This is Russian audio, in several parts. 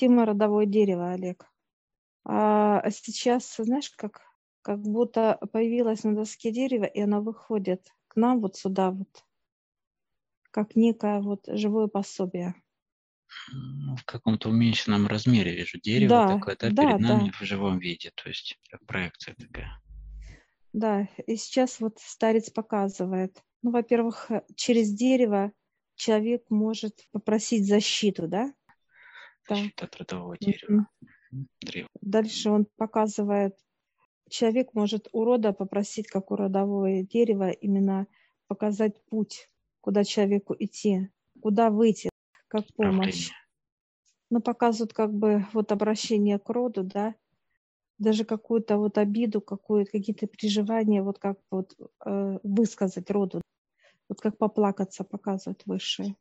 Тема родовое дерево, Олег. А сейчас, знаешь, как, как будто появилось на доске дерево, и оно выходит к нам вот сюда вот, как некое вот живое пособие. Ну, в каком-то уменьшенном размере вижу дерево Да, такое, да, да, перед нами да, в живом виде, то есть как проекция такая. да. И сейчас вот старец показывает. Ну, во-первых, э, через дерево человек может попросить защиту, да? Так. Защита от родового дерева. Древо. Дальше он показывает, человек может у рода попросить, как у родового дерева, именно показать путь, куда человеку идти, куда выйти, как помощь. Управление. Ну, показывают как бы вот обращение к роду, да, даже какую-то вот обиду, какую какие-то переживания, вот как вот э, высказать роду, вот как поплакаться показывают высшие.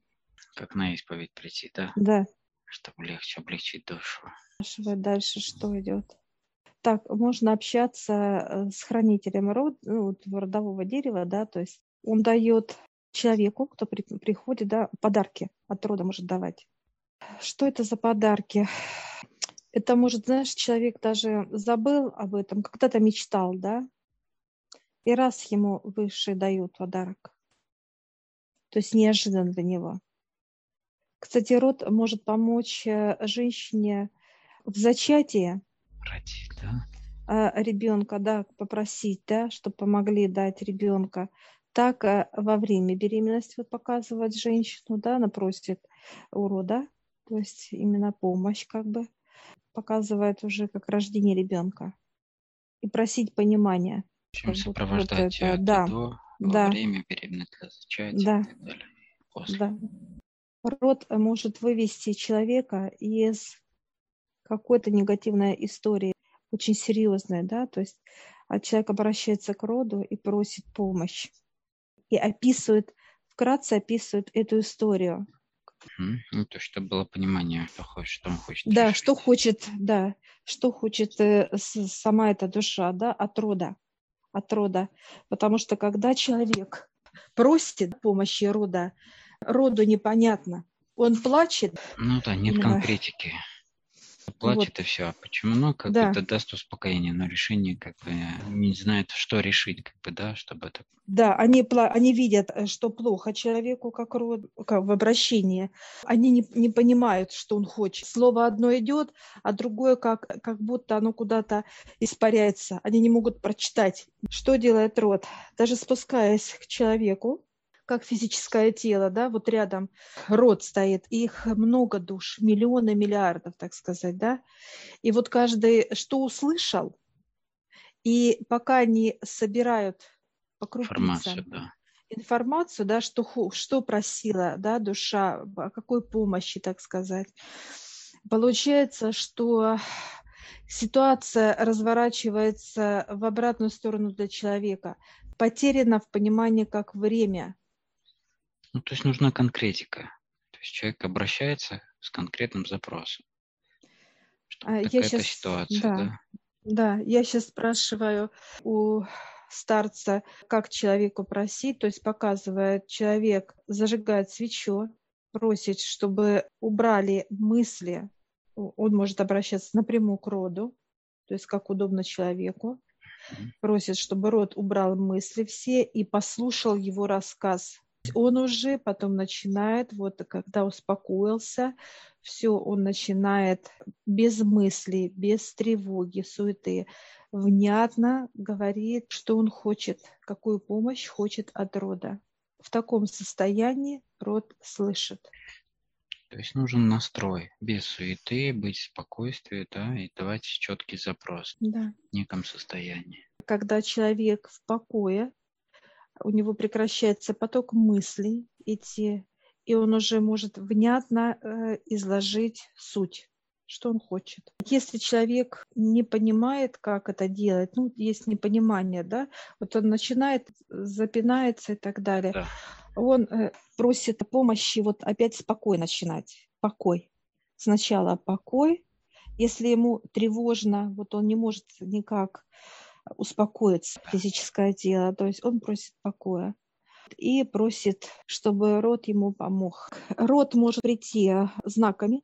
Как на исповедь прийти, да, Да, чтобы легче облегчить душу. спрашивает дальше, что идет. Так, можно общаться э, с хранителем род, ну, родового дерева, да, то есть он дает человеку, кто при- приходит, да, подарки от рода может давать. Что это за подарки? Это может, знаешь, человек даже забыл об этом, когда-то мечтал, да, и раз ему высшие дают подарок. То есть неожиданно для него. Кстати, род может помочь э, женщине в зачатии Родить, да. а, ребенка, да, попросить, да, чтобы помогли дать ребенка. Так а, во время беременности вот показывать женщину, да, она просит у рода, то есть именно помощь как бы показывает уже как рождение ребенка и просить понимания. Чем будто вот сопровождать это, до, да, во да, время беременности, зачатия да, и так далее. После. да. Род может вывести человека из какой-то негативной истории, очень серьезной, да, то есть а человек обращается к роду и просит помощь и описывает, вкратце описывает эту историю. Ну, то чтобы было понимание, что, хочет, что он хочет Да, что решить. хочет, да, что хочет э, сама эта душа, да, от рода, от рода. Потому что когда человек просит помощи рода, роду непонятно. Он плачет, Ну да, нет конкретики. Плачет вот, и все. Почему? Ну, как бы да, это даст успокоение, но решение как бы не знает, что решить, как бы, да, чтобы это... да, они, они видят, э, что плохо человеку, как, род, как в обращении. Они не, не понимают, что он хочет. Слово одно идет, а другое как, как будто оно куда-то испаряется. Они не могут прочитать. Что делает род? Даже спускаясь к человеку, как физическое тело, да, вот рядом род стоит, их много душ, миллионы, миллиардов, так сказать, да, и вот каждый что услышал, и пока они собирают по Информацию, крупицам да. информацию, да, что, что просила да, душа, о какой помощи, так сказать, получается, что ситуация разворачивается в обратную сторону для человека. Потеряно в понимании как время. Ну, то есть нужна конкретика. То есть человек обращается с конкретным запросом. Что А вот Я такая-то сейчас, ситуация, да, да. да, я сейчас спрашиваю у старца, как человеку просить, то есть показывает человек, зажигает свечу, просит, чтобы убрали мысли, он может обращаться напрямую к роду, то есть как удобно человеку, просит, чтобы род убрал мысли все и послушал его рассказ. Он уже потом начинает, вот когда успокоился, все, он начинает без мыслей, без тревоги, суеты, внятно говорит, что он хочет, какую помощь хочет от рода. В таком состоянии род слышит. То есть нужен настрой, без суеты, быть в спокойствии, да, и давать четкий запрос Да. в неком состоянии. Когда человек в покое, у него прекращается поток мыслей идти, и он уже может внятно э, изложить суть, что он хочет. Если человек не понимает, как это делать, ну, есть непонимание, да, вот он начинает, запинается и так далее, Да. он э, просит помощи, вот опять спокой начинать, покой. Сначала покой, если ему тревожно, вот он не может никак успокоиться, физическое тело, то есть он просит покоя и просит, чтобы род ему помог. Род может прийти знаками,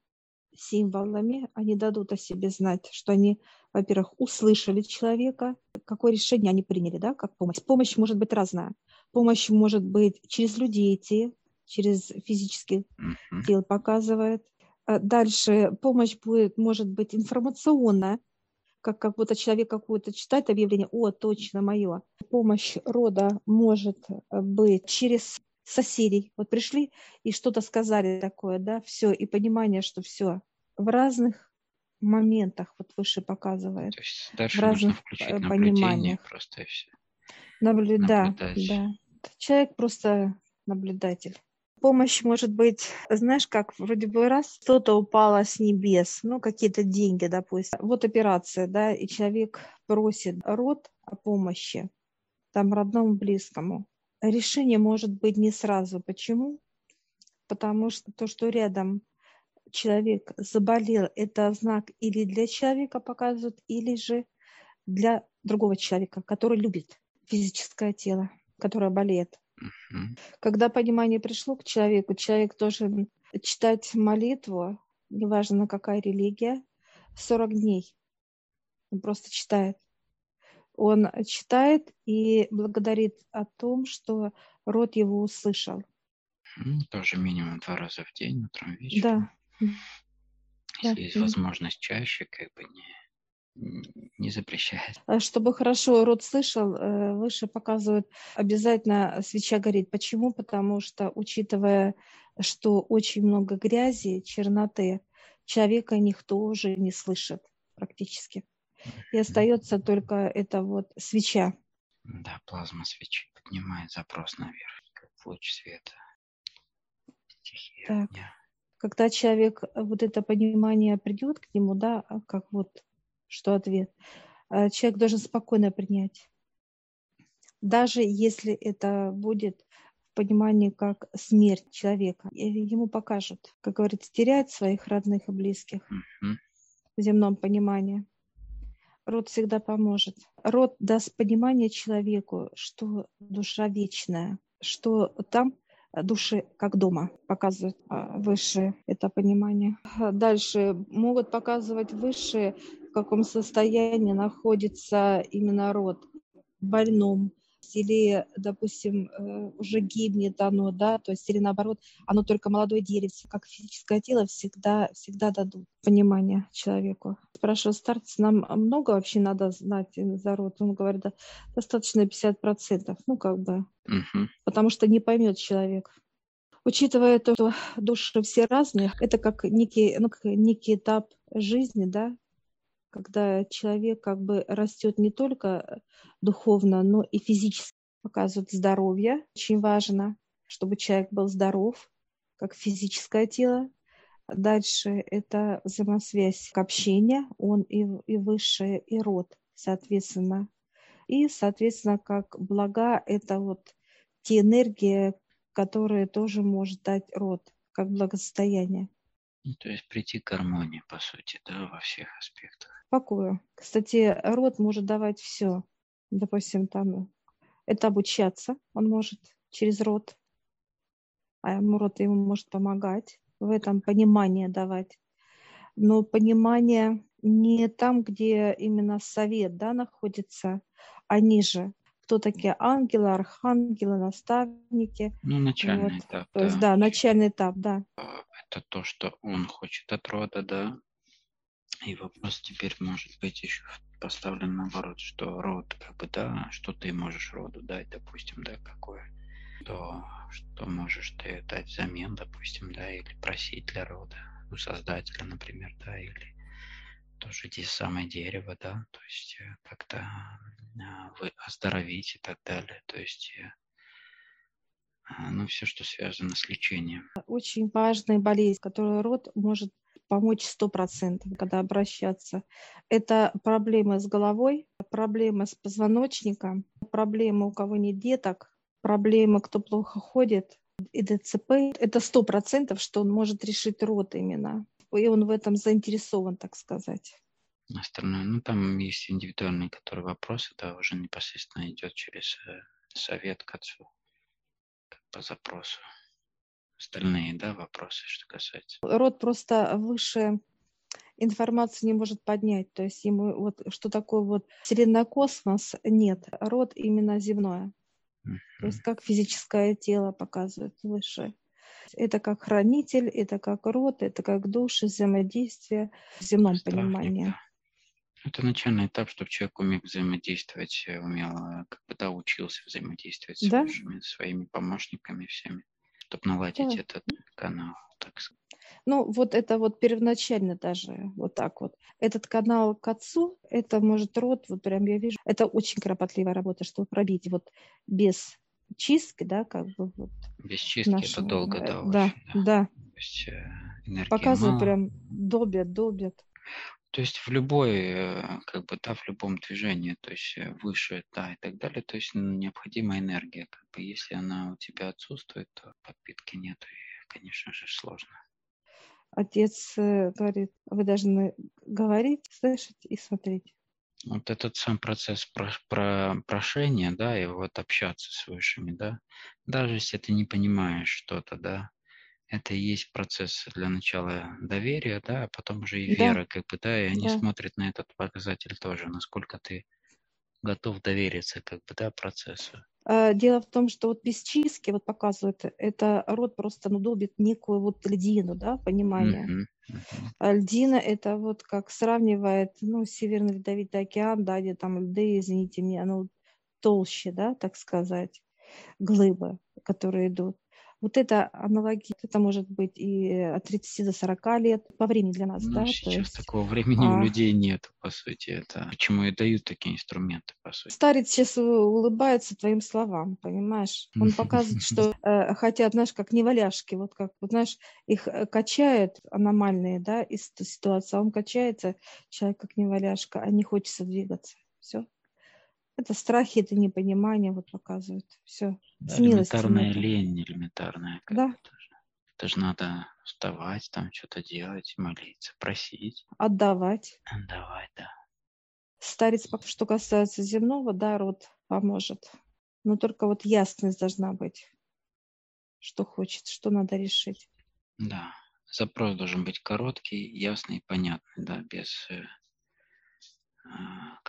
символами, они дадут о себе знать, что они, во-первых, услышали человека, какое решение они приняли, да, как помощь. Помощь может быть разная. Помощь может быть через людей идти, через физический uh-huh. тело показывает. А дальше помощь будет, может быть информационная, как, как будто человек какое-то читает объявление, о, точно мое. Помощь рода может быть через соседей. Вот пришли и что-то сказали такое, да, все, и понимание, что все в разных моментах вот выше показывает. То есть дальше в разных включить э, пониманиях. просто и все. Наблю... Да, да. Человек просто наблюдатель. Помощь может быть, знаешь, как вроде бы раз что-то упало с небес, ну, какие-то деньги, допустим. Вот операция, да, и человек просит род о помощи, там, родному, близкому решение может быть не сразу. Почему? Потому что то, что рядом человек заболел, это знак или для человека показывают, или же для другого человека, который любит физическое тело, которое болеет. Когда понимание пришло к человеку, человек должен читать молитву, неважно какая религия, 40 дней. Он просто читает он читает и благодарит о том, что род его услышал. Тоже минимум два раза в день, утром, вечером. Да. Если да. есть возможность чаще, как бы не, не запрещает. А чтобы хорошо род слышал, э, выше показывают, обязательно свеча горит. Почему? Потому что, учитывая, что очень много грязи, черноты, человека никто уже не слышит практически и остается только эта вот свеча. Да, плазма свечи поднимает запрос наверх, как луч света. Стихия так. Когда человек, вот это понимание придет к нему, да, а как вот, что ответ, а человек должен спокойно принять. Даже если это будет в понимании как смерть человека, ему покажут, как говорится, терять своих родных и близких uh-huh. в земном понимании. Род всегда поможет. Род даст понимание человеку, что душа вечная, что там души как дома показывают а, высшее это понимание. Дальше могут показывать высшее, в каком состоянии находится именно род, больном, или, допустим, э, уже гибнет оно, да, то есть или наоборот, оно только молодое деревце, как физическое тело, всегда, всегда дадут понимание человеку. Спрашиваю старца, нам много вообще надо знать за род? Он говорит, да, достаточно 50%, ну как бы, угу. потому что не поймет человек. Учитывая то, что души все разные, это как некий, ну, как некий этап жизни, да, когда человек как бы растет не только духовно, но и физически. Показывает здоровье. Очень важно, чтобы человек был здоров, как физическое тело. Дальше это взаимосвязь к общению, он и, и высшее, и род, соответственно. И, соответственно, как блага, это вот те энергии, которые тоже может дать род, как благосостояние. Ну, то есть прийти к гармонии, по сути, да, во всех аспектах. Покою. Кстати, род может давать все. Допустим, там это обучаться он может через род, а ему род ему может помогать в этом понимание давать. Но понимание не там, где именно совет да, находится, а ниже. Кто такие ангелы, архангелы, наставники. Ну, начальный вот. этап. То да. есть, да, начальный этап, да. А, это то, что он хочет от рода, да. И вопрос теперь может быть еще поставлен наоборот, что род, как бы, да, что ты можешь роду дать, допустим, да, какое, то что можешь ты дать взамен, допустим, да, или просить для рода, у создателя, например, да, или тоже те самое дерево, да, то есть э, как-то а, вы оздоровить и так далее, то есть э, а, ну, все, что связано с лечением. Очень важная болезнь, которую род может помочь сто процентов, когда обращаться. Это проблемы с головой, проблемы с позвоночником, проблемы у кого нет деток, проблемы, кто плохо ходит, и ДЦП. Это сто процентов, что он может решить род именно. И он в этом заинтересован, так сказать. Остальное, ну там есть индивидуальные, которые вопросы, да, уже непосредственно идет через э, совет к отцу по запросу. остальные, да, вопросы, что касается? Род просто выше информации не может поднять. То есть ему вот что такое вот вселенная космос нет. Род именно земное. Mm-hmm. То есть как физическое тело показывает выше. Это как хранитель, это как род, это как души, взаимодействие в земном Страхник, понимании. Это начальный этап, чтобы человек умел взаимодействовать, умел, э, как бы, да, учился взаимодействовать с да? высшими, своими помощниками всеми, чтобы наладить да. этот канал, так сказать. Ну, вот это вот первоначально даже вот так вот. Этот канал к отцу, это может род, вот прям я вижу, это очень кропотливая работа, чтобы пробить вот без чистки, да, как бы вот. Без чистки нашего, это долго, да, да, очень, да. То есть э, Показывают прям, добят, добят. То есть в любой, э, как бы, да, в любом движении, то есть э, выше, да, и так далее, то есть необходима энергия, как бы, если она у тебя отсутствует, то подпитки нет, и, конечно же, сложно. Отец э, говорит, вы должны говорить, слышать и смотреть. Вот этот сам процесс про, про прошения, да, и вот общаться с высшими, да, даже если ты не понимаешь что-то, да, это и есть процесс для начала доверия, да, а потом уже и да. вера, как бы, да, и они да. смотрят на этот показатель тоже, насколько ты готов довериться, как бы, да, процессу. А, дело в том, что вот без чистки, вот показывает, это рот просто ну, долбит некую вот льдину, да, понимание. Uh-huh, uh-huh. Льдина это вот как сравнивает, ну, Северный Ледовитый океан, да, где там льды, извините меня, ну, толще, да, так сказать, глыбы, которые идут. Вот это аналогия, это может быть и от 30 до 40 лет по времени для нас. Ну, да? сейчас есть, такого времени а... у людей нет, по сути. Это почему и дают такие инструменты, по сути. Старец сейчас улыбается твоим словам, понимаешь? Он показывает, что э, хотят, знаешь, как неваляшки, вот как, вот, знаешь, их э, качают аномальные, да, из ситуации, а он качается, человек как неваляшка, а не хочется двигаться. Все. Это страхи, это непонимание вот показывают. Все. Да, элементарная лень, элементарная. Да. Тоже. Это же надо вставать, там что-то делать, молиться, просить. Отдавать. Отдавать, да. Старец, что касается земного, да, род поможет. Но только вот ясность должна быть, что хочет, что надо решить. Да, запрос должен быть короткий, ясный, понятный, да, без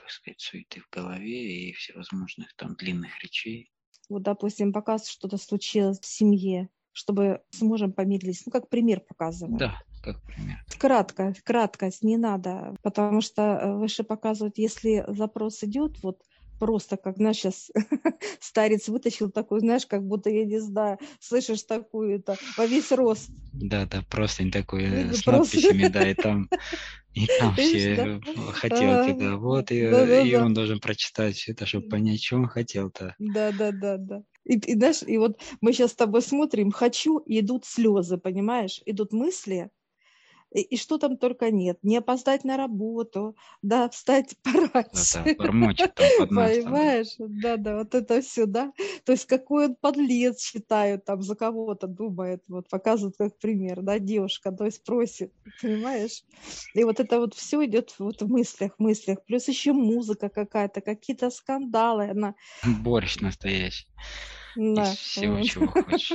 как сказать, суеты в голове и всевозможных там длинных речей. Вот, допустим, показ что-то случилось в семье, чтобы с мужем помирились. Ну, как пример показываю. Да, как пример. Кратко, краткость не надо, потому что э, выше показывают, если запрос идет, вот просто, как, знаешь, сейчас старец вытащил такой, знаешь, как будто, я не знаю, слышишь такую-то во весь рост. Да, да, просто не такой э, с просто... надписями, да, и там, и там все хотелки, да, вот, и, и он должен прочитать все это, чтобы понять, что он хотел-то. Да, да, да, да. И, и, знаешь, и вот мы сейчас с тобой смотрим, хочу, и идут слезы, понимаешь, идут мысли, и, и что там только нет. Не опоздать на работу, да, встать пораньше. Да, да, там под нас. Понимаешь? Да, да, вот это все, да. То есть какой он подлец считают, там за кого-то думает, вот показывают как пример, да, девушка, то есть просит, понимаешь? И вот это вот все идет вот в мыслях, мыслях. Плюс еще музыка какая-то, какие-то скандалы. Она... Борщ настоящий. Да. Из всего, чего хочешь.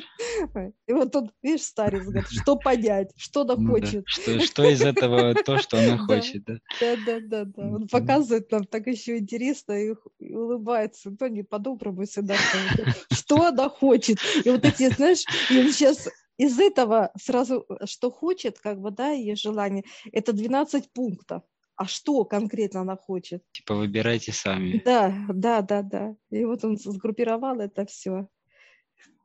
И вот тут, видишь, старец говорит, что понять, что она ну, хочет. Что, из этого то, что она хочет, да? Да, да, да. Он показывает нам так еще интересно и, и улыбается. То не по-доброму всегда. Что она хочет. И вот эти, знаешь, и он сейчас из этого сразу, что хочет, как бы, да, ее желание, это 12 пунктов а что конкретно она хочет. Типа выбирайте сами. Да, да, да, да. И вот он сгруппировал это все.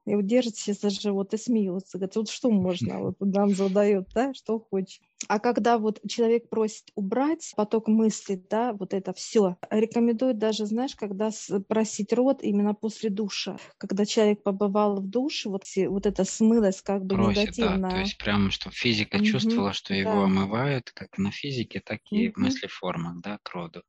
И вот держится за живот и смеется. Говорит, вот что можно? Вот нам задает, да, что хочет. А когда вот человек просит убрать поток мыслей, да, вот это все, рекомендуют даже, знаешь, когда просить рот именно после душа. Когда человек побывал в душе, вот, вот это смылось как бы Просит, негативно. Да, то есть прямо, чтобы физика угу, чувствовала, что да. его омывают, как на физике, так и угу. в мыслеформах, да, к роду.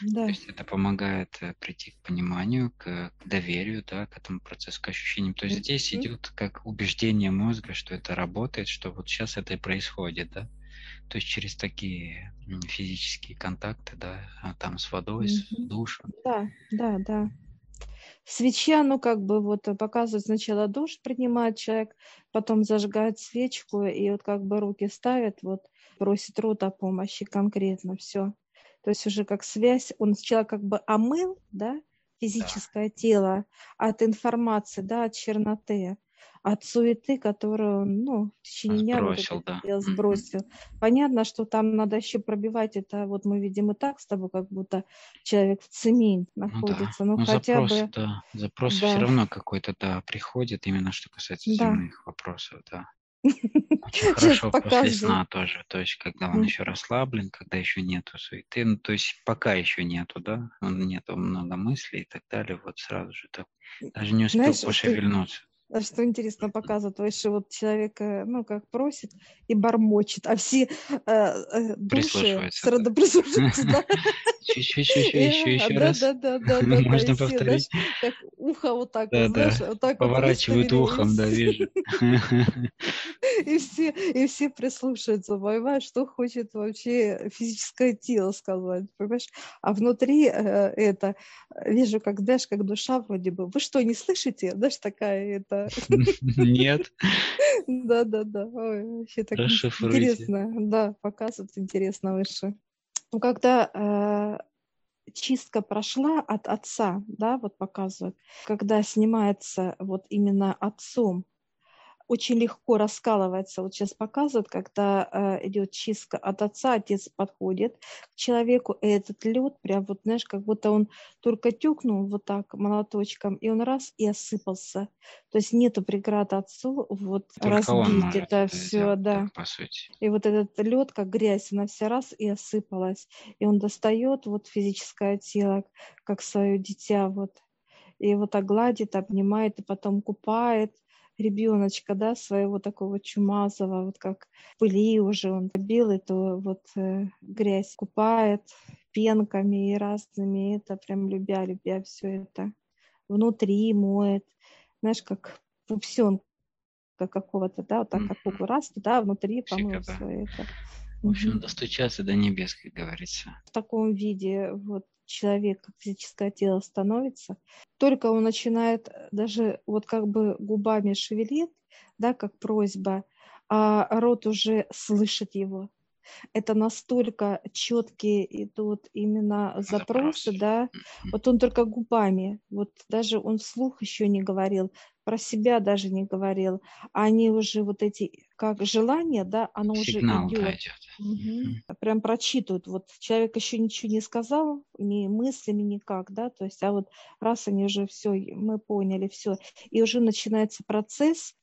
Да. То есть это помогает э, прийти к пониманию, к, к доверию, да, к этому процессу, к ощущениям. То есть mm здесь идет как убеждение мозга, что это работает, что вот сейчас это и происходит, да. То есть через такие физические контакты, да, а там с водой, mm-hmm. с душем. Да, да, да. Свеча, ну, как бы вот показывает сначала душ принимает человек, потом зажигает свечку, и вот как бы руки ставит, вот просит рот о помощи конкретно, все. То есть уже как связь, он сначала как бы омыл, да, физическое да. тело от информации, да, от черноты, от суеты, которую он, ну, в течение дня сбросил, вот да. дело сбросил. Mm-hmm. Понятно, что там надо еще пробивать это, вот мы видим и так с тобой, как будто человек в цемень находится, ну, да. ну, ну хотя запрос, бы... Да, запрос да. все равно какой-то, да, приходит, именно что касается да. земных вопросов, да. Очень хорошо после сна тоже. То есть, когда он еще расслаблен, когда еще нету суеты, ну, то есть, пока еще нету, да, нету много мыслей и так далее, вот сразу же так, даже не успел Знаешь, пошевельнуться. Что интересно показывает, что вот человек, э, ну, как просит и бормочет, а все э, э, души сразу прислушиваются, да. Еще, еще, еще, еще, еще раз. Да, да, да, да. Можно повторить. Как ухо вот так, да, да. вот так Поворачивают ухом, да, вижу. И все, и все прислушиваются, понимаешь, что хочет вообще физическое тело сказать, понимаешь? А внутри это, вижу, как, знаешь, как душа вроде бы, вы что, не слышите? Знаешь, такая это. Да, да, да. Ой, вообще так интересно. Да, показывает интересно выше. Ну, когда э, чистка прошла от отца, да, вот показывают, когда снимается вот именно отцом очень легко раскалывается. Вот сейчас показывают, когда э, идет чистка от отца, отец подходит к человеку, и этот лед прям вот, знаешь, как будто он только тюкнул вот так молоточком, и он раз и осыпался. То есть нету преград отцу вот только разбить это все, да. по сути. И вот этот лед, как грязь, она вся раз и осыпалась. И он достает вот физическое тело, как свое дитя, вот и его так гладит, обнимает, и потом купает, ребеночка, да, своего такого чумазого, вот как пыли уже он белый, то вот э, грязь купает пенками и разными, это прям любя, любя все это. Внутри моет, знаешь, как пупсенка какого-то, да, вот так как куклу раз туда, внутри помыл все это. В общем, достучаться до небес, как говорится. В таком виде вот человек, как физическое тело становится, только он начинает э, даже вот как бы губами шевелит, да, как просьба, а рот уже слышит его. Это настолько четкие идут именно запросы, Запрос. да. Вот он только губами, вот даже он вслух еще не говорил, про себя даже не говорил, а они уже вот эти, как желание, да, оно Сигнал, уже идет. Идет. Угу. Прям прочитывают. Вот человек еще ничего не сказал, ни мыслями никак, да, то есть, а вот раз они уже все, мы поняли все, и уже начинается процесс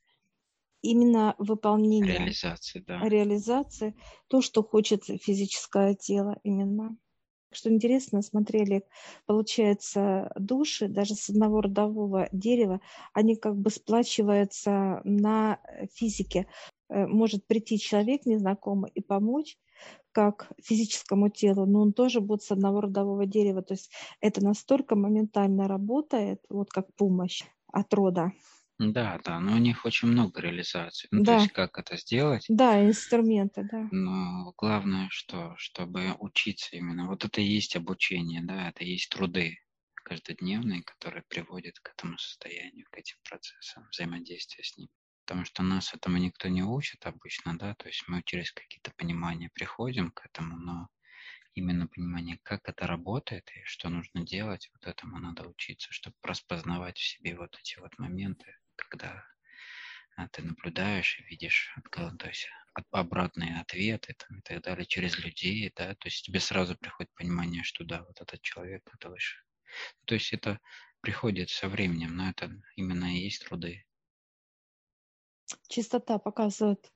именно выполнения. Реализации, да. Реализации, то, что хочет физическое тело именно. Что интересно, смотрели, получается, души даже с одного родового дерева, они как бы сплачиваются на физике. Э, может прийти человек незнакомый и помочь, как физическому телу, но он тоже будет с одного родового дерева. То есть это настолько моментально работает, вот как помощь от рода. Да, да, но у них очень много реализаций. Ну, то есть как это сделать? да, инструменты, да. Но главное, что, чтобы учиться именно, вот это и есть обучение, да, это и есть труды каждодневные, которые приводят к этому состоянию, к этим процессам взаимодействия с ним. Потому что нас этому никто не учит обычно, да, то есть мы через какие-то понимания приходим к этому, но именно понимание, как это работает и что нужно делать, вот этому надо учиться, чтобы распознавать в себе вот эти вот моменты, когда а, ты наблюдаешь и видишь то есть, обратные ответы там, и так далее через людей, да, то есть тебе сразу приходит понимание, что да, вот этот человек, это выше. То есть это приходит со временем, но это именно и есть труды. Чистота показывает.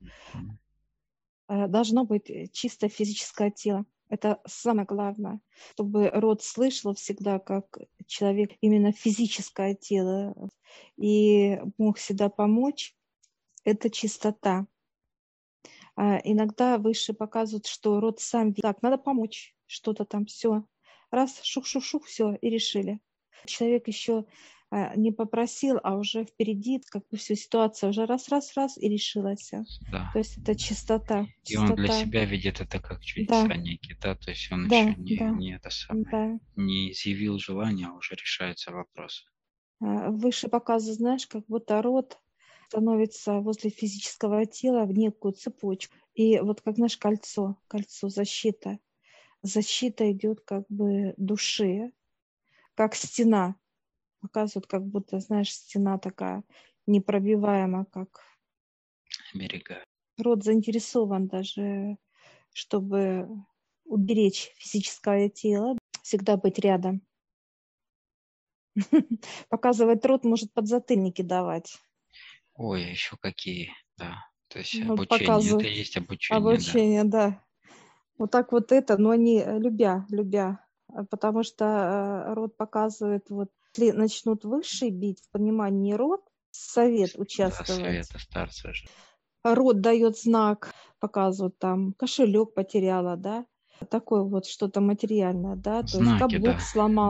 Mm-hmm. Должно быть э, чисто физическое тело. Это самое главное, чтобы род слышал всегда, как человек именно физическое тело, и мог всегда помочь. Это чистота. А иногда выше показывают, что род сам так, надо помочь, что-то там, все. Раз, шух-шух-шух, все, и решили. Человек еще не попросил, а уже впереди как бы всю ситуацию уже раз-раз-раз и решилась. Да. То есть это чистота. И чистота. он для себя видит это как чудеса да. некие, да, то есть он да, еще не, да. не это самое, да. не изъявил желания, а уже решается вопрос. Э, выше показа, знаешь, как будто рот становится возле физического тела в некую цепочку. И вот как, знаешь, кольцо, кольцо, защита. Защита идет как бы души, как стена. Показывают, как будто, знаешь, стена такая непробиваемая, как... Берега. Род заинтересован даже, чтобы уберечь физическое тело, всегда быть рядом. Показывать рот может подзатыльники давать. Ой, а еще какие, да. То есть Ну, обучение, показывают. это есть обучение, да. Обучение, да. Вот так вот это, но они э, любя, любя. А Потому что э, род показывает, вот, если начнут высшие бить в понимании род, совет Да, участвовать. совета старца же. Род дает знак, показывают там, кошелек потеряла, да, такое вот что-то материальное, да, то есть Знаки, каблук да,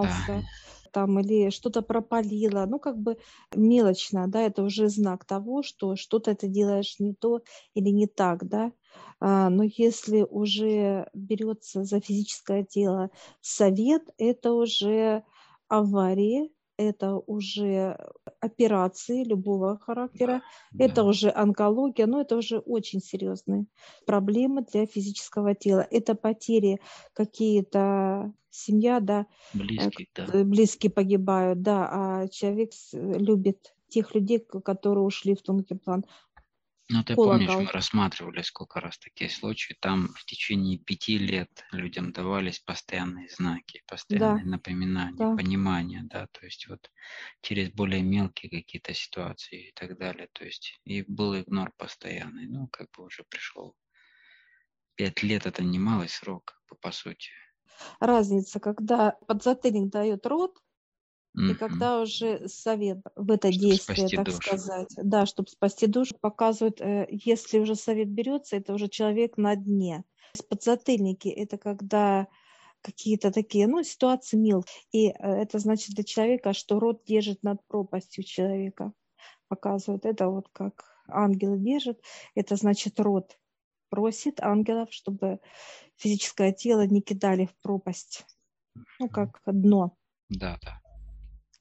да. сломался, там или что-то пропалило, ну как бы мелочно, да, это уже знак того, что что-то ты делаешь не то или не так, да. А, но если уже берется за физическое тело совет, это уже аварии, это уже операции любого характера, это Да. уже онкология, но это уже очень серьезные проблемы для физического тела. Это потери какие-то, семья, да, э, Близких, да. э, близкие погибают, да, а человек любит тех людей, которые ушли в тонкий план. Ну, ты помнишь, Колокол. мы рассматривали сколько раз такие случаи. Там в течение пяти лет людям давались постоянные знаки, постоянные напоминания, да. понимания, да, то есть вот через более мелкие какие-то ситуации и так далее. То есть и был игнор постоянный. Ну, как бы уже пришло. Пять лет это немалый срок, как бы, по сути. Разница, когда подзатыльник дает рот, и Мгм. когда уже совет в это Чтоб действие, так душу. сказать, да, чтобы спасти душу, показывает, э, если уже совет берется, это уже человек на дне. Подзатыльники – это когда какие-то такие, ну, ситуации мелкие. И э, это значит для человека, что рот держит над пропастью человека. Показывает это вот как ангел держит. Это значит рот просит ангелов, чтобы физическое тело не кидали в пропасть. Ну, как дно Да, да.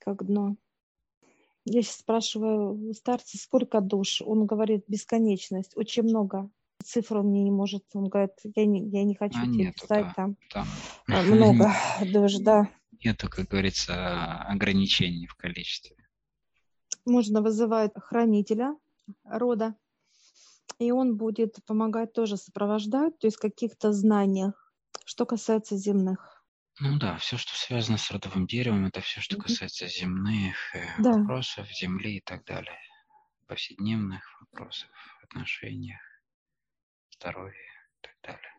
Как дно. Я сейчас спрашиваю у старца, сколько душ? Он говорит, бесконечность, очень много. Цифру мне не может, он говорит, я не, я не хочу А тебе нету, писать да. там. Там А, Много душ, да. нету, как говорится, ограничений в количестве. Можно вызывать хранителя рода, и он будет помогать тоже сопровождать, то есть в каких-то знаниях, что касается земных. Ну да, все, что связано с родовым деревом, это все, что Мгм. касается земных э, Да. вопросов, земли и так далее. Повседневных вопросов, отношениях, здоровья и так далее.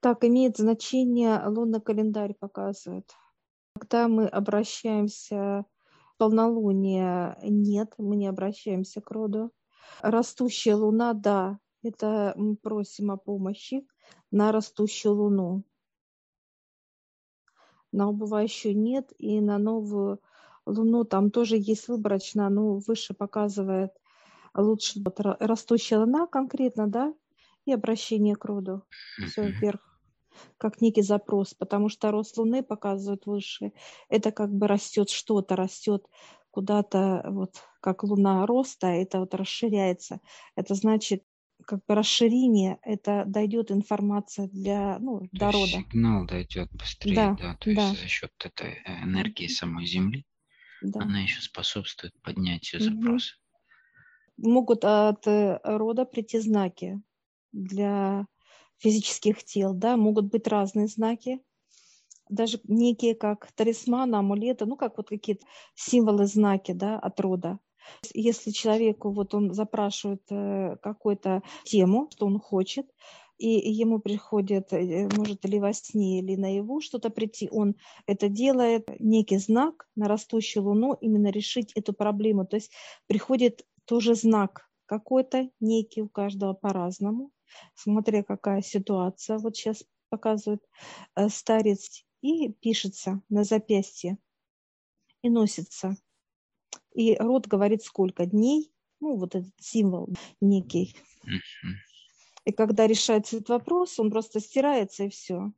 Так, имеет значение лунный календарь показывает. Когда мы обращаемся полнолуние, нет, мы не обращаемся к роду. Растущая луна, да, это мы просим о помощи на растущую луну. На убывающую нет, и на новую луну там тоже есть выборочно, но выше показывает лучше растущая луна конкретно, да, и обращение к роду. Все вверх как некий запрос, потому что рост Луны показывает выше. Это как бы растет что-то, растет куда-то, вот как Луна роста, это вот расширяется. Это значит, как бы расширение, это дойдет информация для, ну, То до есть рода. сигнал дойдет быстрее, Да, да, то есть да. за счет этой энергии самой Земли Да. она еще способствует поднятию запроса. Могут от э, рода прийти знаки для физических тел, да, могут быть разные знаки, даже некие как талисманы, амулеты, ну, как вот какие-то символы, знаки, да, от рода. Если человеку вот он запрашивает э, какую-то тему, что он хочет, и ему приходит, э, может ли во сне или наяву что-то прийти, он это делает, некий знак на растущую луну, именно решить эту проблему. То есть приходит тоже знак какой-то, некий у каждого по-разному, смотря какая ситуация. Вот сейчас показывает э, старец и пишется на запястье и носится. И род говорит, сколько дней, ну, вот этот символ некий. И когда решается этот вопрос, он просто стирается и все.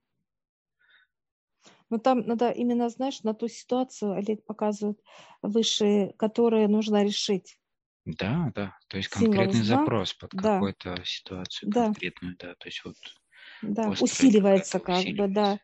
Но там надо именно, знаешь, на ту ситуацию Олег показывает выше, которую нужно решить. Да, да. То есть Символ конкретный знак, запрос под да, какую-то ситуацию да, конкретную, да. То есть вот да, усиливается как бы, да.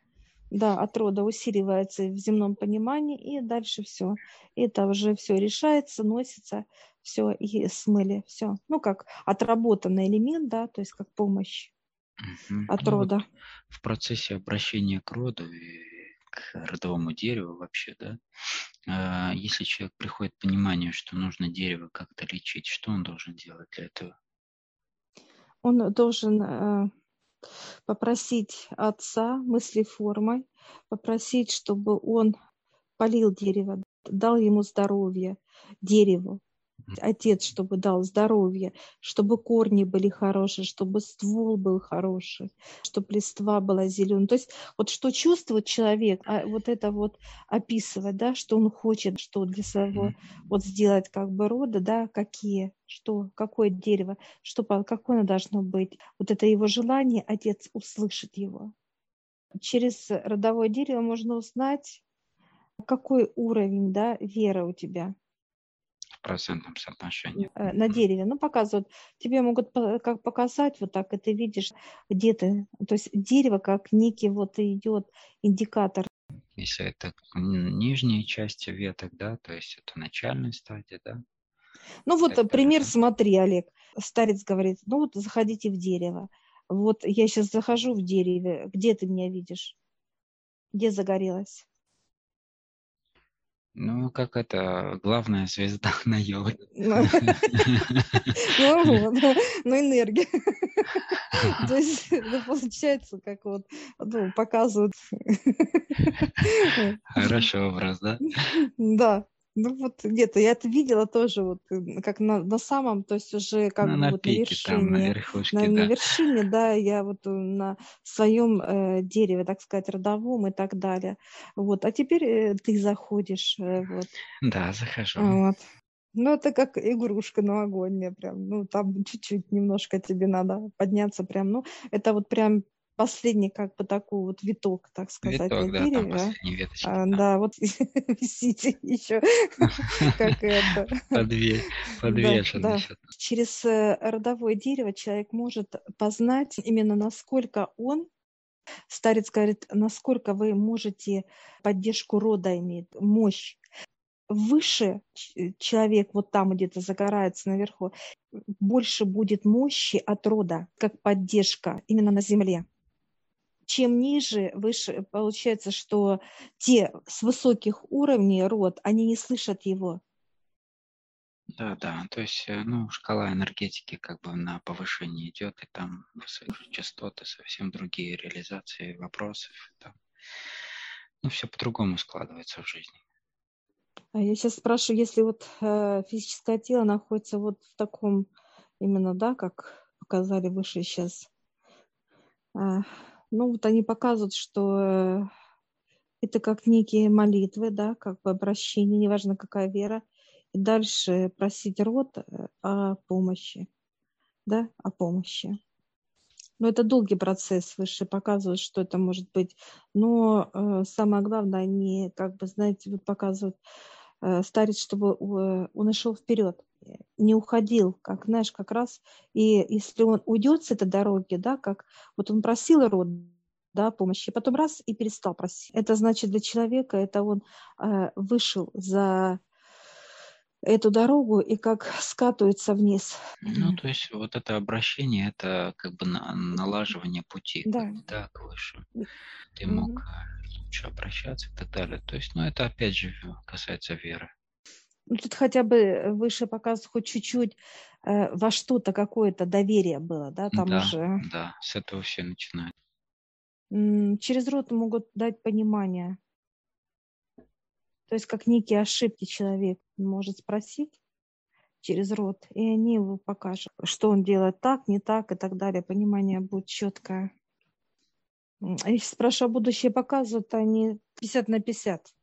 Да, от рода усиливается в земном понимании, и дальше все. Это уже все решается, носится, все, и смыли, все. Ну, как отработанный элемент, да, то есть как помощь Мгм. от Ну вот рода. в процессе обращения к роду и к родовому дереву вообще, да, а, если человек приходит к пониманию, что нужно дерево как-то лечить, что он должен делать для этого? Он должен э, попросить отца мысли формой, попросить, чтобы он полил дерево, дал ему здоровье, дереву. Отец, чтобы дал здоровье, чтобы корни были хорошие, чтобы ствол был хороший, чтобы листва была зеленая. То есть вот что чувствует человек, а вот это вот описывать, да, что он хочет, что для своего вот сделать как бы рода, да, какие, что, какое дерево, что, какое оно должно быть. Вот это его желание, отец услышит его. Через родовое дерево можно узнать, какой уровень, да, веры у тебя В процентном соотношении. э, на дереве. Ну, показывают. Тебе могут как показать вот так, и ты видишь, где ты. То есть дерево как некий вот идет индикатор. Если это нижние части веток, да, то есть это начальная стадия, да, Ну, вот э, далее, пример, да? смотри, Олег. Старец говорит, ну вот заходите в дерево. Вот я сейчас захожу в дереве. Где ты меня видишь? Где загорелась? Ну, как это, главная звезда на елке. Ну, ну вот, ну, энергия. То есть, ну, получается, как вот, ну, показывают. Хороший образ, да? Да. Ну вот где-то я это видела тоже вот как на, на самом, то есть уже как Ну, бы на вот на пике, там, на вершине, на, верхушке, на да. вершине, да, я вот э, на своем э, дереве, так сказать, родовом и так далее. Вот. А теперь э, ты заходишь, э, вот. Да, захожу. Вот. Ну, это как игрушка новогодняя прям. Ну, там чуть-чуть немножко тебе надо подняться прям. Ну, это вот прям последний как бы такой вот виток, так сказать, Виток, да, там дереве. а. последние веточки, А, да. да, вот висите еще, как это. Подвешен. Через э, родовое дерево человек может познать именно насколько он, старец говорит, насколько вы можете поддержку рода иметь, мощь. Выше ч- человек вот там где-то загорается наверху, больше будет мощи от рода, как поддержка именно на земле. Чем ниже, выше, получается, что те с высоких уровней род, они не слышат его. Да, да, то есть, э, ну, шкала энергетики как бы на повышение идет, и там высокие частоты, совсем другие реализации вопросов. Там. Ну, все по-другому складывается в жизни. А я сейчас спрашиваю, если вот э, физическое тело находится вот в таком именно, да, как показали выше сейчас, а, ну вот они показывают, что э, это как некие молитвы, да, как бы обращение, неважно какая вера, и дальше просить род э, о помощи, да, о помощи. Но это долгий процесс, выше показывают, что это может быть. Но э, самое главное, они, как бы, знаете, вот показывают э, старец, чтобы э, он шел вперед, не уходил, как, знаешь, как раз. И если он уйдет с этой дороги, да, как вот он просил род, да, помощи, потом раз и перестал просить. Это значит для человека, это он э, вышел за эту дорогу и как скатывается вниз. Ну, то есть вот это обращение, это как бы на- налаживание пути как Да. бы, да, к высшему. М, Ты мог э, лучше обращаться и так далее. То есть, ну, это опять же касается веры. Ну, тут хотя бы выше показывают хоть чуть-чуть э, во что-то какое-то доверие было, да, там да, уже да, с этого все начинают. м, через рот могут дать понимание. То есть как некие ошибки человек может спросить через рот, и они его покажут, что он делает так, не так и так далее. Понимание будет четкое. Если спрашиваю, будущее показывают, они 50 на 50.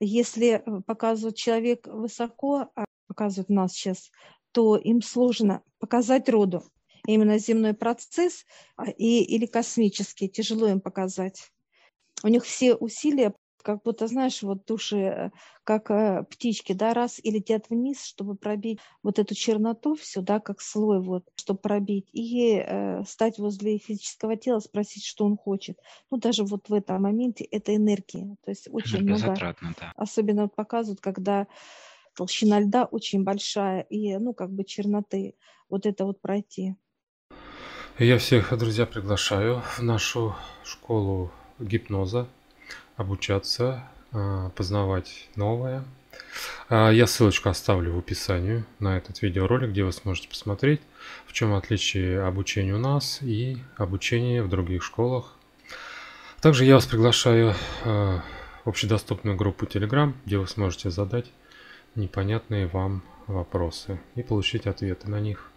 Если э, показывают человек высоко, а показывают нас сейчас, то им сложно показать роду. Именно земной процесс а, и, или космический, тяжело им показать. У них все усилия как будто, знаешь, вот души, э, как э, птички, да, раз и летят вниз, чтобы пробить вот эту черноту всю, да, как слой вот, чтобы пробить, и э, стать возле физического тела, спросить, что он хочет. Ну, даже вот в этом моменте это энергия, то есть очень много, да. особенно вот показывают, когда толщина льда очень большая и, ну, как бы черноты, вот это вот пройти. Я всех, друзья, приглашаю в нашу школу гипноза обучаться, а, познавать новое. А, я ссылочку оставлю в описании на этот видеоролик, где вы сможете посмотреть, в чем отличие обучения у нас и обучения в других школах. Также я вас приглашаю а, в общедоступную группу Telegram, где вы сможете задать непонятные вам вопросы и получить ответы на них.